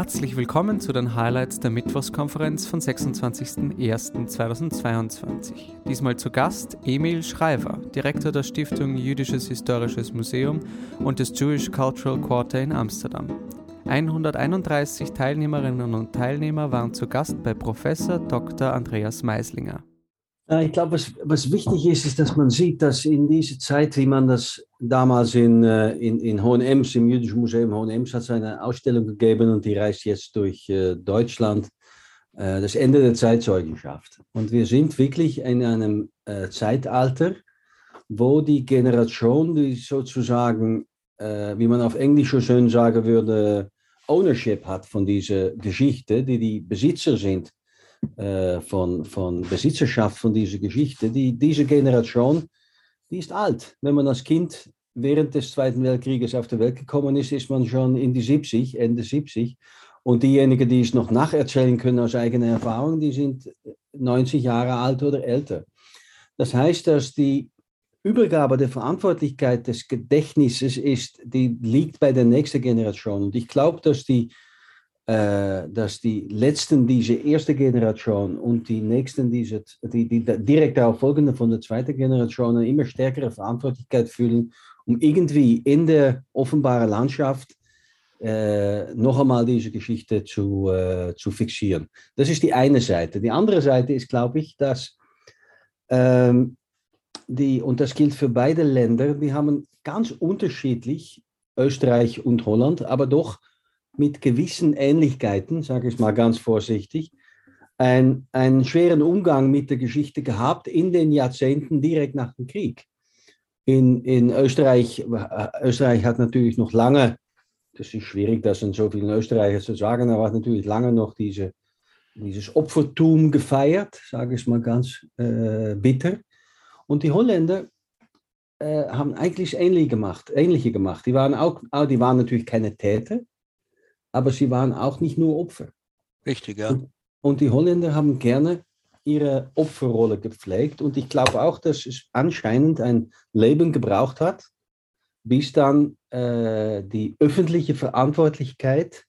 Herzlich willkommen zu den Highlights der Mittwochskonferenz von 26.01.2022. Diesmal zu Gast Emil Schreiber, Direktor der Stiftung Jüdisches Historisches Museum und des Jewish Cultural Quarter in Amsterdam. 131 Teilnehmerinnen und Teilnehmer waren zu Gast bei Professor Dr. Andreas Meislinger. Ich glaube, was, was wichtig ist, ist, dass man sieht, dass in dieser Zeit, wie man das damals in, äh, in, in Hohenems, im Jüdischen Museum Hohenems, hat es eine Ausstellung gegeben und die reist jetzt durch äh, Deutschland, äh, das Ende der Zeitzeugenschaft. Und wir sind wirklich in einem Zeitalter, wo die Generation, die sozusagen, wie man auf Englisch so schön sagen würde, Ownership hat von dieser Geschichte, die die Besitzer sind äh, von, von Besitzerschaft von dieser Geschichte, die, diese Generation, die ist alt. Wenn man als Kind während des Zweiten Weltkrieges auf die Welt gekommen ist, ist man schon in die 70, Ende 70. Und diejenigen, die es noch nacherzählen können aus eigener Erfahrung, die sind 90 Jahre alt oder älter. Das heißt, dass die Übergabe der Verantwortlichkeit des Gedächtnisses ist, die liegt bei der nächsten Generation. Und ich glaube, dass die äh, dass die letzten diese erste Generation und die nächsten diese, die, die direkt darauf folgende von der zweiten Generation eine immer stärkere Verantwortlichkeit fühlen, um irgendwie in der offenbaren Landschaft äh, noch einmal diese Geschichte zu, äh, zu fixieren. Das ist die eine Seite. Die andere Seite ist, glaube ich, dass ähm, die, und das gilt für beide Länder, die haben ganz unterschiedlich, Österreich und Holland, aber doch mit gewissen Ähnlichkeiten, sage ich mal ganz vorsichtig, ein, einen schweren Umgang mit der Geschichte gehabt in den Jahrzehnten direkt nach dem Krieg. In, in Österreich, äh, Österreich hat natürlich noch lange, das ist schwierig, das in so vielen Österreichern zu sagen, aber hat natürlich lange noch diese, dieses Opfertum gefeiert, sage ich mal ganz äh, bitter. Und die Holländer äh, haben eigentlich ähnlich gemacht, ähnliche gemacht. Die waren, auch, die waren natürlich keine Täter, aber sie waren auch nicht nur Opfer. Richtig, ja. Und, und die Holländer haben gerne ihre Opferrolle gepflegt und ich glaube auch, dass es anscheinend ein Leben gebraucht hat, bis dann äh, die öffentliche Verantwortlichkeit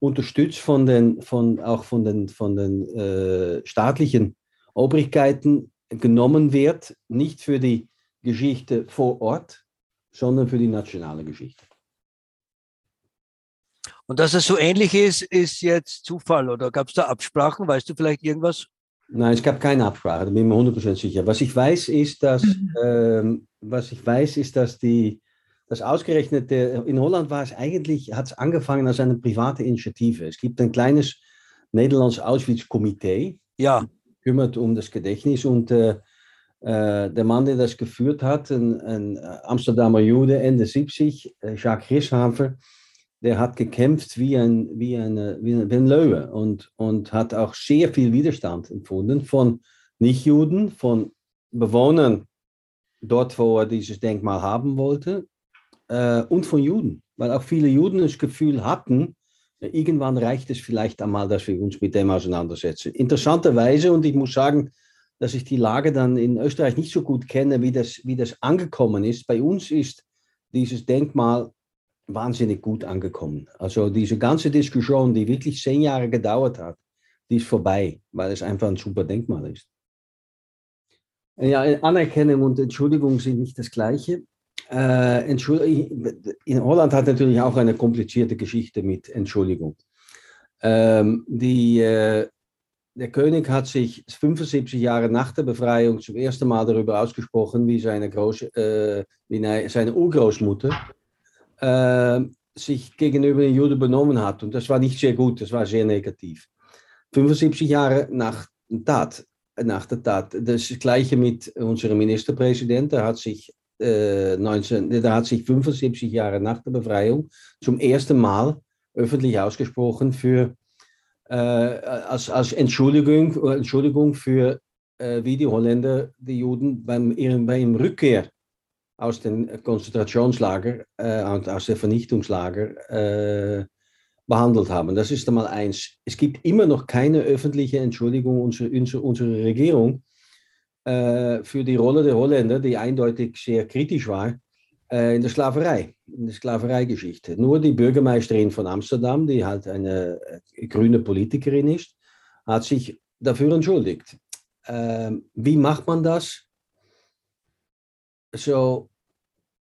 unterstützt von den, von, auch von den, von den äh, staatlichen Obrigkeiten genommen wird, nicht für die Geschichte vor Ort, sondern für die nationale Geschichte. Und dass es so ähnlich ist, ist jetzt Zufall oder gab es da Absprachen? Weißt du vielleicht irgendwas? Nein, es gab keine Absprache, da bin ich mir 100% sicher. Was ich weiß, ist, dass, mhm. ähm, was ich weiß, ist, dass die, das ausgerechnet, der, in Holland war es eigentlich, hat es angefangen als eine private Initiative. Es gibt ein kleines Nederlands Auschwitz-Komitee, ja. kümmert um das Gedächtnis und äh, äh, der Mann, der das geführt hat, ein, ein Amsterdamer Jude, Ende 70, äh, Jacques Rishafer, der hat gekämpft wie ein, wie eine, wie ein Löwe und, und hat auch sehr viel Widerstand empfunden von Nichtjuden, von Bewohnern dort, wo er dieses Denkmal haben wollte äh, und von Juden, weil auch viele Juden das Gefühl hatten, irgendwann reicht es vielleicht einmal, dass wir uns mit dem auseinandersetzen. Interessanterweise, und ich muss sagen, dass ich die Lage dann in Österreich nicht so gut kenne, wie das, wie das angekommen ist. Bei uns ist dieses Denkmal wahnsinnig gut angekommen. Also diese ganze Diskussion, die wirklich zehn Jahre gedauert hat, die ist vorbei, weil es einfach ein super Denkmal ist. Ja, Anerkennung und Entschuldigung sind nicht das Gleiche. Äh, in Holland hat natürlich auch eine komplizierte Geschichte mit Entschuldigung. Ähm, die, äh, der König hat sich 75 Jahre nach der Befreiung zum ersten Mal darüber ausgesprochen, wie seine, Groß, äh, wie seine Urgroßmutter äh, sich gegenüber den Juden benommen hat. Und das war nicht sehr gut, das war sehr negativ. 75 Jahre nach Tat, nach der Tat. Das gleiche mit unserem Ministerpräsident, der hat sich, äh, 19, der hat sich 75 Jahre nach der Befreiung zum ersten Mal öffentlich ausgesprochen für, äh, als, als Entschuldigung, Entschuldigung für, äh, wie die Holländer die Juden beim, ihrem, beim Rückkehr aus den Konzentrationslager äh, aus den Vernichtungslager äh, behandelt haben. Das ist einmal eins. Es gibt immer noch keine öffentliche Entschuldigung unserer, unserer Regierung äh, für die Rolle der Holländer, die eindeutig sehr kritisch war, äh, in der Sklaverei, in der Sklavereigeschichte. Nur die Bürgermeisterin von Amsterdam, die halt eine äh, grüne Politikerin ist, hat sich dafür entschuldigt. Ähm, wie macht man das? So,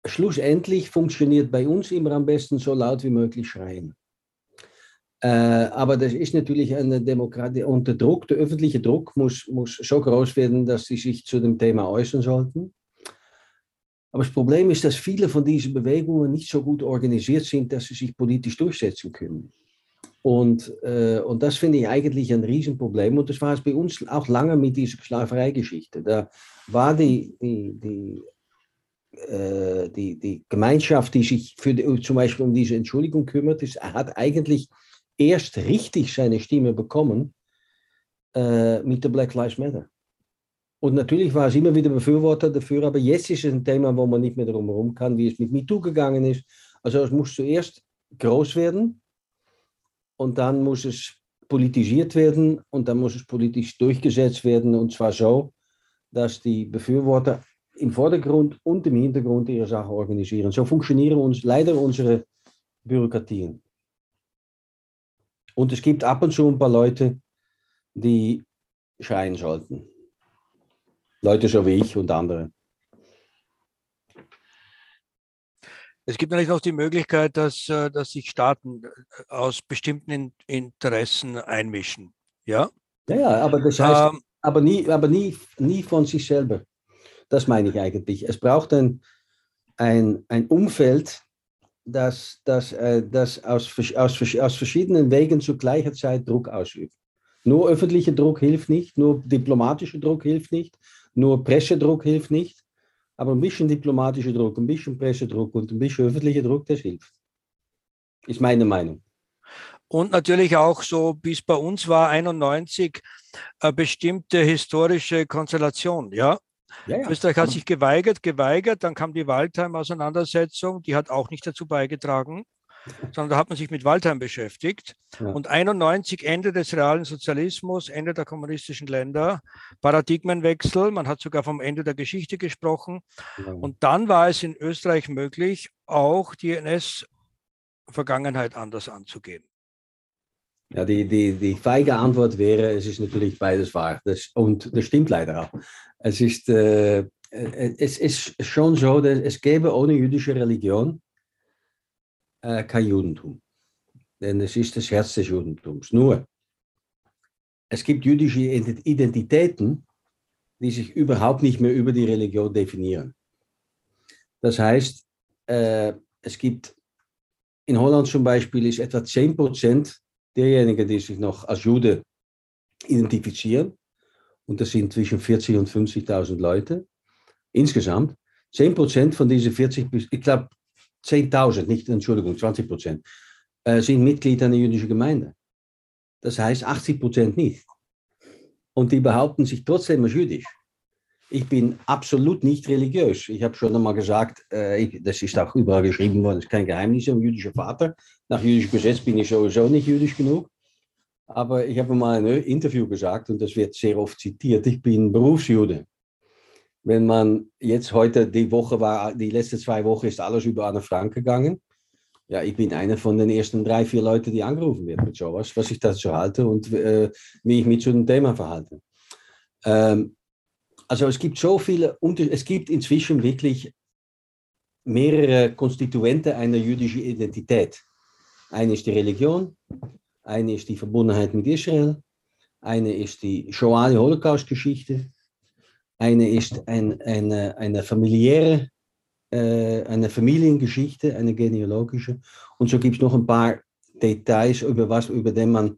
schlussendlich funktioniert bei uns immer am besten so laut wie möglich schreien. Äh, aber das ist natürlich eine Demokratie unter Druck. Der öffentliche Druck muss, muss so groß werden, dass sie sich zu dem Thema äußern sollten. Aber das Problem ist, dass viele von diesen Bewegungen nicht so gut organisiert sind, dass sie sich politisch durchsetzen können. Und, äh, und das finde ich eigentlich ein Riesenproblem. Und das war es bei uns auch lange mit dieser Sklavereigeschichte. Da war die, die, die, äh, die, die Gemeinschaft, die sich für die, zum Beispiel um diese Entschuldigung kümmert, ist, hat eigentlich erst richtig seine Stimme bekommen äh, mit der Black Lives Matter. Und natürlich war es immer wieder Befürworter dafür, aber jetzt ist es ein Thema, wo man nicht mehr drum herum kann, wie es mit MeToo gegangen ist. Also es muss zuerst groß werden und dann muss es politisiert werden und dann muss es politisch durchgesetzt werden und zwar so, dass die Befürworter im Vordergrund und im Hintergrund ihre Sache organisieren. So funktionieren uns leider unsere Bürokratien. Und es gibt ab und zu ein paar Leute, die schreien sollten. Leute so wie ich und andere. Es gibt natürlich noch die Möglichkeit, dass, äh, dass sich Staaten äh, aus bestimmten Interessen einmischen. Ja, ja, ja aber das heißt, ähm, aber, nie, aber nie, nie von sich selber. Das meine ich eigentlich. Es braucht ein, ein, ein Umfeld, das, das, äh, das aus, aus, aus verschiedenen Wegen zu gleicher Zeit Druck ausübt. Nur öffentlicher Druck hilft nicht, nur diplomatischer Druck hilft nicht, nur Pressedruck hilft nicht, aber ein bisschen diplomatischer Druck, ein bisschen Pressedruck und ein bisschen öffentlicher Druck, das hilft. Ist meine Meinung. Und natürlich auch so, wie es bei uns war, 91, eine bestimmte historische Konstellation, ja. Ja, ja. Österreich hat sich geweigert, geweigert, dann kam die Waldheim-Auseinandersetzung, die hat auch nicht dazu beigetragen sondern da hat man sich mit Waldheim beschäftigt. Ja. Und 91 Ende des realen Sozialismus, Ende der kommunistischen Länder, Paradigmenwechsel, man hat sogar vom Ende der Geschichte gesprochen. Und dann war es in Österreich möglich, auch die NS-Vergangenheit anders anzugehen. Ja, die, die, die feige Antwort wäre, es ist natürlich beides wahr. Das, und das stimmt leider auch. Es ist, äh, es ist schon so, dass es gäbe ohne jüdische Religion äh, kein Judentum. Denn es ist das Herz des Judentums. Nur, es gibt jüdische Identitäten, die sich überhaupt nicht mehr über die Religion definieren. Das heißt, äh, es gibt in Holland zum Beispiel ist etwa 10 Prozent derjenigen, die sich noch als Jude identifizieren. Und das sind zwischen 40 und 50.000 Leute insgesamt. 10 Prozent von diesen 40, ich glaube, 10.000, nicht, Entschuldigung, 20 Prozent, äh, sind Mitglied einer jüdischen Gemeinde. Das heißt 80 Prozent nicht. Und die behaupten sich trotzdem als jüdisch. Ich bin absolut nicht religiös. Ich habe schon einmal gesagt, äh, ich, das ist auch überall geschrieben worden, das ist kein Geheimnis, ein jüdischer Vater. Nach jüdischem Gesetz bin ich sowieso nicht jüdisch genug. Aber ich habe mal in einem Interview gesagt, und das wird sehr oft zitiert, ich bin Berufsjude wenn man jetzt heute, die Woche war, die letzten zwei Wochen ist alles über Anne Frank gegangen. Ja, ich bin einer von den ersten drei, vier Leuten, die angerufen werden mit sowas, was ich dazu halte und äh, wie ich mich zu dem Thema verhalte. Ähm, also es gibt so viele, es gibt inzwischen wirklich mehrere Konstituente einer jüdischen Identität. Eine ist die Religion, eine ist die Verbundenheit mit Israel, eine ist die Shoah, die Holocaust-Geschichte, eine ist ein, eine, eine familiäre, äh, eine Familiengeschichte, eine genealogische. Und so gibt es noch ein paar Details, über was, über den man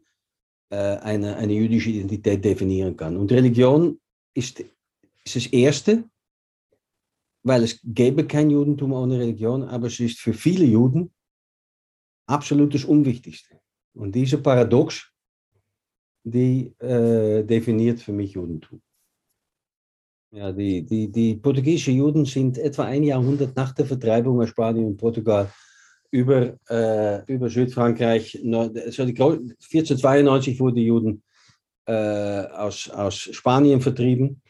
äh, eine, eine jüdische Identität definieren kann. Und Religion ist, ist das Erste, weil es gäbe kein Judentum ohne Religion, aber es ist für viele Juden absolut das Unwichtigste. Und diese Paradox, die äh, definiert für mich Judentum. Ja, die, die, die portugiesischen Juden sind etwa ein Jahrhundert nach der Vertreibung aus Spanien und Portugal über, äh, über Südfrankreich, also 1492 wurden die Juden äh, aus, aus Spanien vertrieben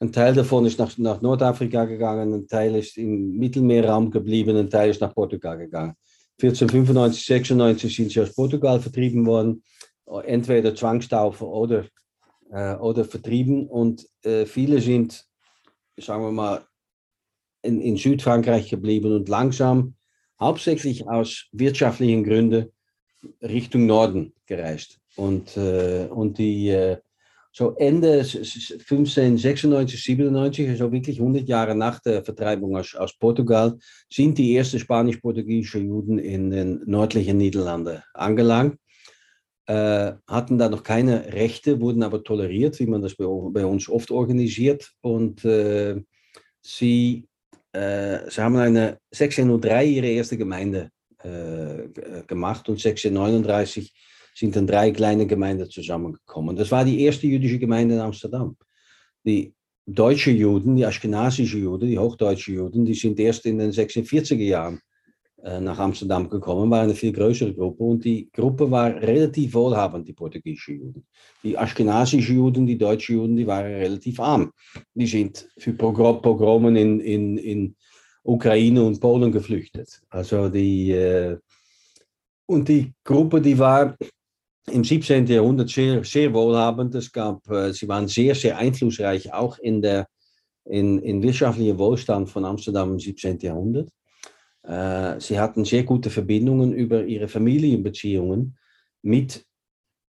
Ein Teil davon ist nach, nach Nordafrika gegangen, ein Teil ist im Mittelmeerraum geblieben, ein Teil ist nach Portugal gegangen. 1495, 96 sind sie aus Portugal vertrieben worden, entweder Zwangstaufe oder, äh, oder vertrieben. Und äh, viele sind, sagen wir mal, in, in Südfrankreich geblieben und langsam, hauptsächlich aus wirtschaftlichen Gründen, Richtung Norden gereist. Und, äh, und die äh, so Ende 1596, 97, also wirklich 100 Jahre nach der Vertreibung aus, aus Portugal, sind die ersten spanisch-portugiesischen Juden in den nördlichen Niederlanden angelangt. Äh, hatten da noch keine Rechte, wurden aber toleriert, wie man das bei, bei uns oft organisiert. Und äh, sie, äh, sie haben eine 1603 ihre erste Gemeinde äh, gemacht und 1639 sind dann drei kleine Gemeinden zusammengekommen. Das war die erste jüdische Gemeinde in Amsterdam. Die deutsche Juden, die aschkenasische Juden, die hochdeutsche Juden, die sind erst in den 46er Jahren äh, nach Amsterdam gekommen, war eine viel größere Gruppe und die Gruppe war relativ wohlhabend, die portugiesische Juden. Die aschkenasische Juden, die deutsche Juden, die waren relativ arm. Die sind für Pogromen in, in, in Ukraine und Polen geflüchtet. Also die, äh, und die Gruppe, die war im 17. Jahrhundert sehr, sehr wohlhabend. Es gab, äh, sie waren sehr, sehr einflussreich, auch in der in, in wirtschaftlichen Wohlstand von Amsterdam im 17. Jahrhundert. Äh, sie hatten sehr gute Verbindungen über ihre Familienbeziehungen mit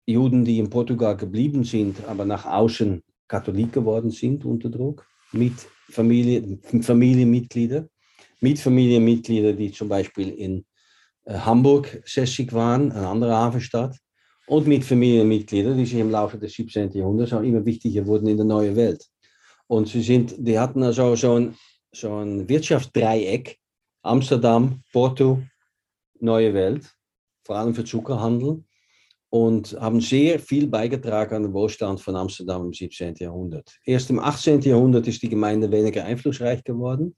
Juden, die in Portugal geblieben sind, aber nach außen Katholik geworden sind unter Druck, mit Familie, Familienmitgliedern, mit Familienmitgliedern, die zum Beispiel in äh, Hamburg sässig waren, eine andere Hafenstadt, und mit Familienmitgliedern, die sich im Laufe des 17. Jahrhunderts auch immer wichtiger wurden in der neuen Welt. Und sie sind, die hatten also so ein, so ein Wirtschaftsdreieck, Amsterdam, Porto, neue Welt, vor allem für Zuckerhandel und haben sehr viel beigetragen an den Wohlstand von Amsterdam im 17. Jahrhundert. Erst im 18. Jahrhundert ist die Gemeinde weniger einflussreich geworden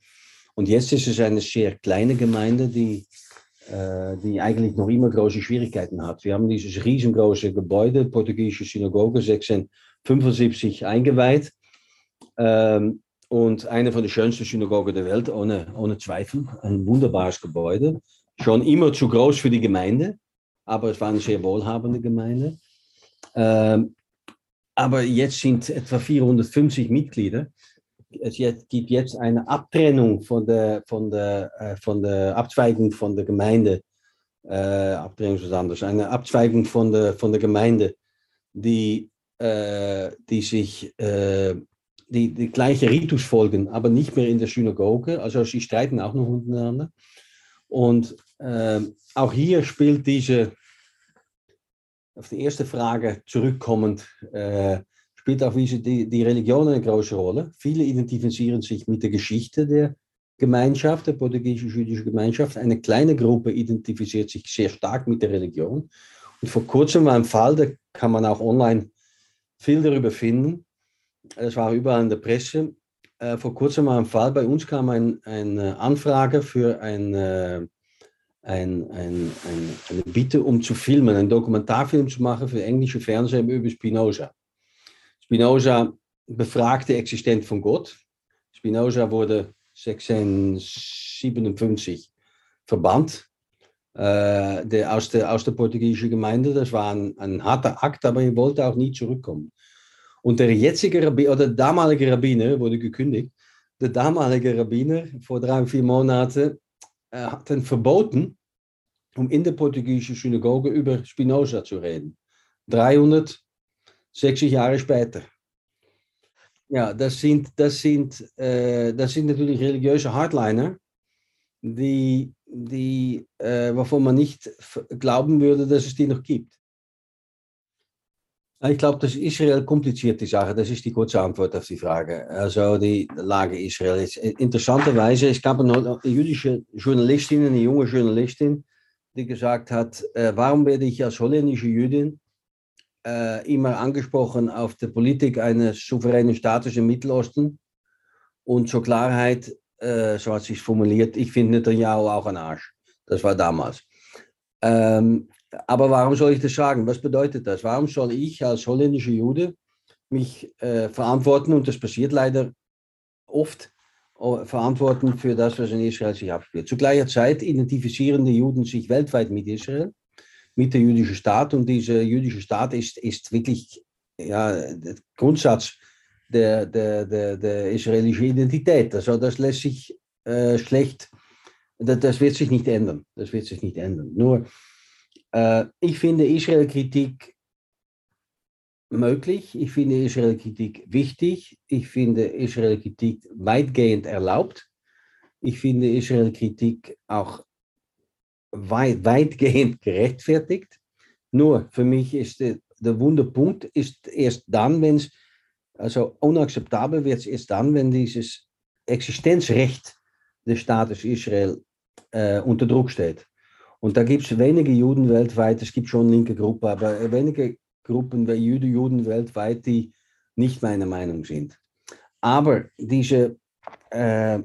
und jetzt ist es eine sehr kleine Gemeinde, die die eigentlich noch immer große Schwierigkeiten hat. Wir haben dieses riesengroße Gebäude, portugiesische Synagoge, 1675 eingeweiht. Ähm, und eine von den schönsten Synagogen der Welt, ohne, ohne Zweifel. Ein wunderbares Gebäude. Schon immer zu groß für die Gemeinde, aber es war eine sehr wohlhabende Gemeinde. Ähm, aber jetzt sind etwa 450 Mitglieder es gibt jetzt eine Abtrennung von der, von der, äh, von der Abzweigung von der Gemeinde. Äh, Abtrennung ist was. Eine Abzweigung von der, von der Gemeinde, die, äh, die sich äh, die, die gleiche Ritus folgen, aber nicht mehr in der Synagoge. Also sie streiten auch noch untereinander. Und äh, auch hier spielt diese, auf die erste Frage zurückkommend, äh, spielt auch die, die Religion eine große Rolle. Viele identifizieren sich mit der Geschichte der Gemeinschaft, der portugiesisch-jüdischen Gemeinschaft. Eine kleine Gruppe identifiziert sich sehr stark mit der Religion. Und vor kurzem war ein Fall, da kann man auch online viel darüber finden. Es war überall in der Presse. Äh, vor kurzem war ein Fall, bei uns kam ein, eine Anfrage für äh, ein, ein, ein, eine Bitte, um zu filmen, einen Dokumentarfilm zu machen für englische Fernsehen über Spinoza. Spinoza befragt die Existenz von Gott. Spinoza wurde 1657 verbannt äh, der, aus, der, aus der portugiesischen Gemeinde. Das war ein, ein harter Akt, aber er wollte auch nie zurückkommen. Und der jetzige Rabbiner, oder damalige Rabbiner, wurde gekündigt, der damalige Rabbiner vor drei, vier Monaten äh, hat dann verboten, um in der portugiesischen Synagoge über Spinoza zu reden. 300 60 Jahre später. Ja, das sind, das sind, äh, das sind natürlich religiöse Hardliner, die, die, äh, wovon man nicht glauben würde, dass es die noch gibt. Ich glaube, dass Israel kompliziert die Sache. Das ist die kurze Antwort auf die Frage. Also die Lage Israel ist interessanterweise. Es gab eine jüdische Journalistin, eine junge Journalistin, die gesagt hat: äh, Warum werde ich als holländische Jüdin äh, immer angesprochen auf die Politik eines souveränen Staates im Mittelosten. Und zur Klarheit, äh, so hat sich formuliert, ich finde Netanyahu auch ein Arsch. Das war damals. Ähm, aber warum soll ich das sagen? Was bedeutet das? Warum soll ich als holländischer Jude mich äh, verantworten, und das passiert leider oft, äh, verantworten für das, was in Israel sich abspielt. Zu gleicher Zeit identifizieren die Juden sich weltweit mit Israel, mit der jüdischen Staat, und dieser jüdische Staat ist, ist wirklich ja, der Grundsatz der, der, der, der israelischen Identität. Also das lässt sich äh, schlecht, das, das, wird sich nicht ändern. Das wird sich nicht ändern. Nur, äh, ich finde Israel-Kritik möglich. Ich finde Israel-Kritik wichtig. Ich finde Israel-Kritik weitgehend erlaubt. Ich finde Israel-Kritik auch weit, weitgehend gerechtfertigt. Nur für mich ist der, der Wunderpunkt ist erst dann, wenn es, also unakzeptabel wird es erst dann, wenn dieses Existenzrecht des Staates Israel äh, unter Druck steht. Und da gibt es wenige Juden weltweit, es gibt schon linke Gruppen, aber wenige Gruppen der Juden, weltweit, die nicht meiner Meinung sind. Aber diese, äh,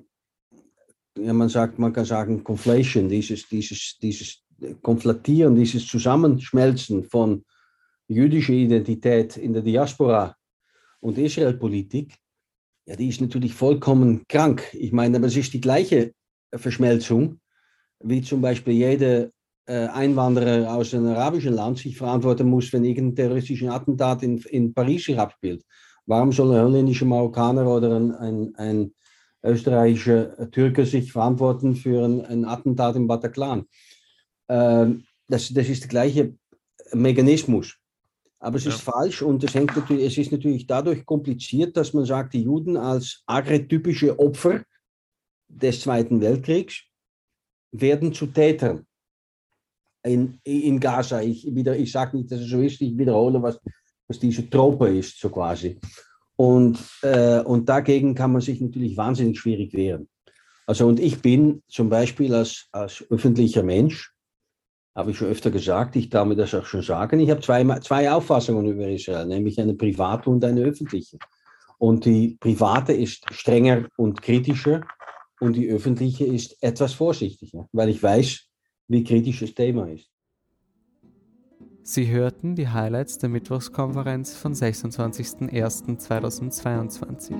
ja, man, sagt, man kann sagen, Conflation, dieses, dieses, dieses Konflatieren, dieses Zusammenschmelzen von jüdischer Identität in der Diaspora und Israelpolitik, ja, die ist natürlich vollkommen krank. Ich meine, aber es ist die gleiche Verschmelzung, wie zum Beispiel jede äh, Einwanderer aus einem arabischen Land sich verantworten muss, wenn irgendein terroristisches Attentat in, in Paris sich abspielt. Warum soll ein holländischer Marokkaner oder ein, ein, ein österreichischer Türke sich verantworten für ein, ein Attentat im Bataclan? Ähm, das, das ist der gleiche Mechanismus. Aber es ist ja. falsch und es, hängt natürlich, es ist natürlich dadurch kompliziert, dass man sagt, die Juden als archetypische Opfer des Zweiten Weltkriegs werden zu Tätern in, in Gaza. Ich, ich sage nicht, dass es so ist, ich wiederhole, was, was diese Trope ist, so quasi. Und, äh, und dagegen kann man sich natürlich wahnsinnig schwierig wehren. Also, und ich bin zum Beispiel als, als öffentlicher Mensch, habe ich schon öfter gesagt, ich darf mir das auch schon sagen, ich habe zwei, zwei Auffassungen über Israel, nämlich eine private und eine öffentliche. Und die private ist strenger und kritischer und die öffentliche ist etwas vorsichtiger, weil ich weiß, wie kritisch das Thema ist. Sie hörten die Highlights der Mittwochskonferenz von 26.01.2022.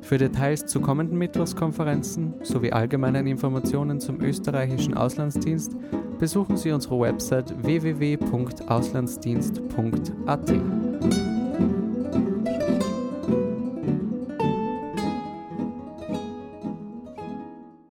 Für Details zu kommenden Mittwochskonferenzen sowie allgemeinen Informationen zum österreichischen Auslandsdienst besuchen Sie unsere Website www.auslandsdienst.at.